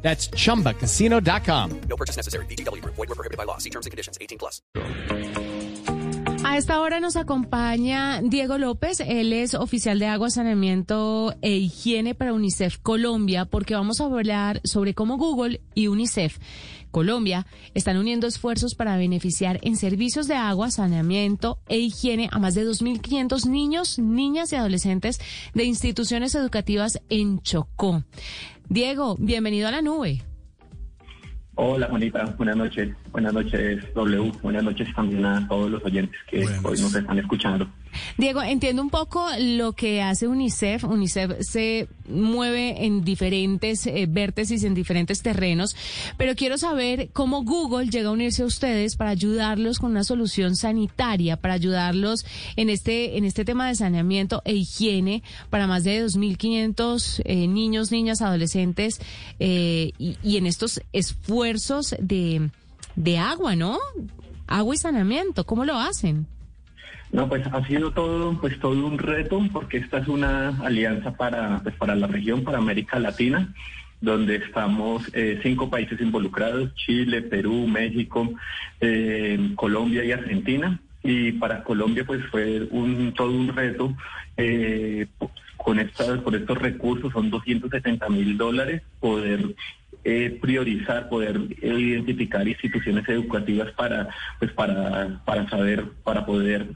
That's chumbacasino.com. No purchase necessary. BGW. Void were prohibited by law. See terms and conditions. 18 plus. A esta hora nos acompaña Diego López, él es oficial de agua, saneamiento e higiene para UNICEF Colombia, porque vamos a hablar sobre cómo Google y UNICEF Colombia están uniendo esfuerzos para beneficiar en servicios de agua, saneamiento e higiene a más de 2.500 niños, niñas y adolescentes de instituciones educativas en Chocó. Diego, bienvenido a la nube. Hola Juanita, buenas noches. Buenas noches W. Buenas noches también a todos los oyentes que hoy nos están escuchando. Diego, entiendo un poco lo que hace UNICEF. UNICEF se mueve en diferentes eh, vértices, en diferentes terrenos, pero quiero saber cómo Google llega a unirse a ustedes para ayudarlos con una solución sanitaria, para ayudarlos en este, en este tema de saneamiento e higiene para más de 2.500 eh, niños, niñas, adolescentes eh, y, y en estos esfuerzos de, de agua, ¿no? Agua y saneamiento, ¿cómo lo hacen? No, pues ha sido todo, pues todo un reto, porque esta es una alianza para, pues para la región, para América Latina, donde estamos eh, cinco países involucrados: Chile, Perú, México, eh, Colombia y Argentina. Y para Colombia, pues fue un todo un reto. Eh, con estas, por estos recursos son 270 mil dólares poder eh, priorizar, poder identificar instituciones educativas para, pues para, para saber, para poder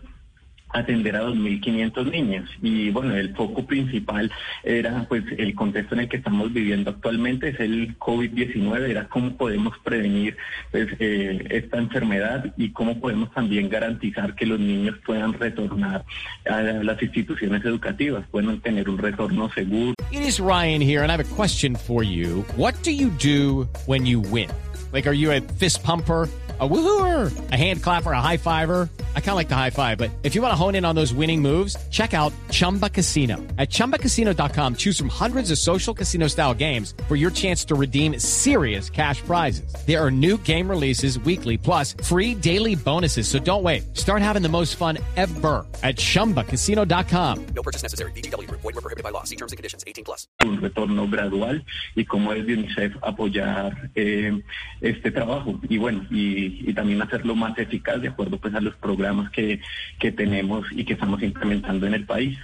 atender a 2.500 niños. Y bueno, el foco principal era pues el contexto en el que estamos viviendo actualmente, es el COVID-19, era cómo podemos prevenir pues, eh, esta enfermedad y cómo podemos también garantizar que los niños puedan retornar a las instituciones educativas, puedan tener un retorno seguro. It is Ryan here, and I have a question for you. What do you do when you win? Like, are you a fist pumper? a woohooer, a hand clapper, a high fiver. I kind of like the high five, but if you want to hone in on those winning moves, check out Chumba Casino. At ChumbaCasino.com, choose from hundreds of social casino style games for your chance to redeem serious cash prizes. There are new game releases weekly, plus free daily bonuses. So don't wait. Start having the most fun ever at ChumbaCasino.com. No purchase necessary. BGW. Void were prohibited by law. See terms and conditions. 18 plus. Un retorno gradual y cómo es de UNICEF apoyar eh, este trabajo. Y bueno, y y, también hacerlo más eficaz de acuerdo pues a los programas que, que tenemos y que estamos implementando en el país.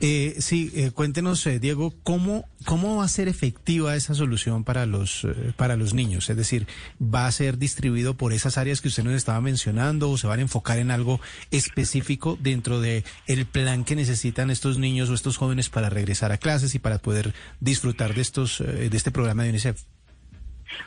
Eh, sí, eh, cuéntenos, eh, Diego, ¿cómo, ¿cómo va a ser efectiva esa solución para los, eh, para los niños? Es decir, ¿va a ser distribuido por esas áreas que usted nos estaba mencionando o se van a enfocar en algo específico dentro de el plan que necesitan estos niños o estos jóvenes para regresar a clases y para poder disfrutar de, estos, de este programa de UNICEF?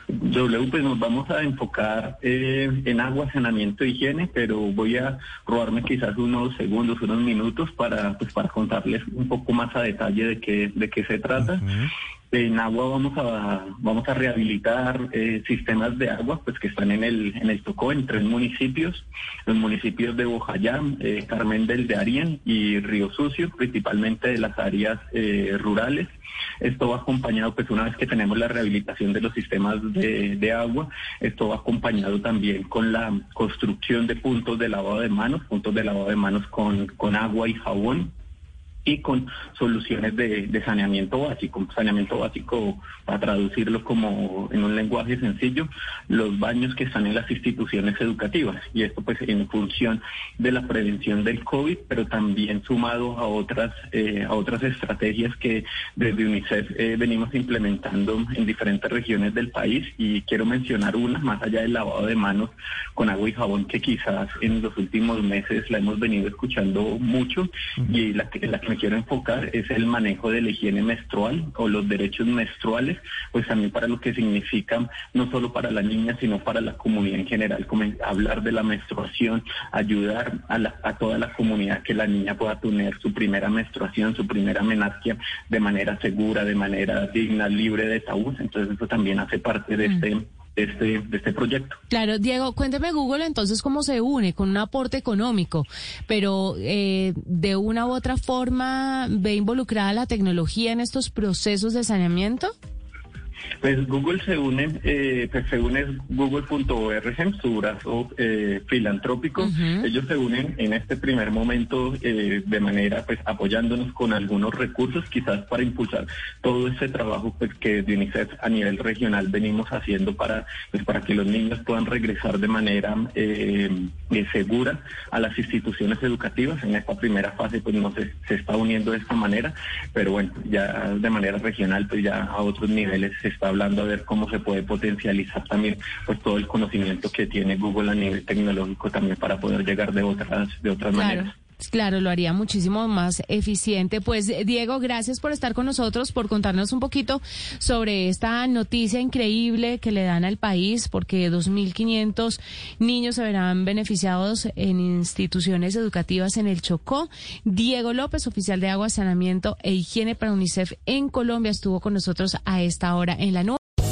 W, pues nos vamos a enfocar eh, en agua, saneamiento higiene, pero voy a robarme quizás unos segundos, unos minutos para, pues, para contarles un poco más a detalle de qué, de qué se trata. En agua vamos a vamos a rehabilitar eh, sistemas de agua pues que están en el en el Tocó en tres municipios, los municipios de Bojayá, eh, Carmen del de Arién y Río Sucio, principalmente de las áreas eh, rurales. Esto va acompañado, pues una vez que tenemos la rehabilitación de los sistemas de, de agua, esto va acompañado también con la construcción de puntos de lavado de manos, puntos de lavado de manos con, con agua y jabón y con soluciones de, de, saneamiento básico. Saneamiento básico, para traducirlo como en un lenguaje sencillo, los baños que están en las instituciones educativas. Y esto pues en función de la prevención del COVID, pero también sumado a otras, eh, a otras estrategias que desde UNICEF eh, venimos implementando en diferentes regiones del país. Y quiero mencionar una, más allá del lavado de manos con agua y jabón, que quizás en los últimos meses la hemos venido escuchando mucho y la que, la que me quiero enfocar es el manejo de la higiene menstrual o los derechos menstruales, pues también para lo que significa no solo para la niña, sino para la comunidad en general, como hablar de la menstruación, ayudar a, la, a toda la comunidad que la niña pueda tener su primera menstruación, su primera menarquia de manera segura, de manera digna, libre de tabús. Entonces eso también hace parte de este de este, de este proyecto. Claro, Diego, cuénteme Google entonces cómo se une con un aporte económico, pero eh, de una u otra forma ve involucrada la tecnología en estos procesos de saneamiento. Pues Google se une, eh, pues se une google.org, su brazo eh, filantrópico. Ellos se unen en este primer momento eh, de manera, pues apoyándonos con algunos recursos, quizás para impulsar todo ese trabajo pues que de UNICEF a nivel regional venimos haciendo para, pues para que los niños puedan regresar de manera eh, eh, segura a las instituciones educativas. En esta primera fase, pues no se, se está uniendo de esta manera, pero bueno, ya de manera regional, pues ya a otros niveles se está hablando a ver cómo se puede potencializar también pues todo el conocimiento que tiene Google a nivel tecnológico también para poder llegar de otras de otras maneras. Claro, lo haría muchísimo más eficiente. Pues Diego, gracias por estar con nosotros, por contarnos un poquito sobre esta noticia increíble que le dan al país, porque 2.500 niños se verán beneficiados en instituciones educativas en el Chocó. Diego López, oficial de agua, saneamiento e higiene para UNICEF en Colombia, estuvo con nosotros a esta hora en la nube.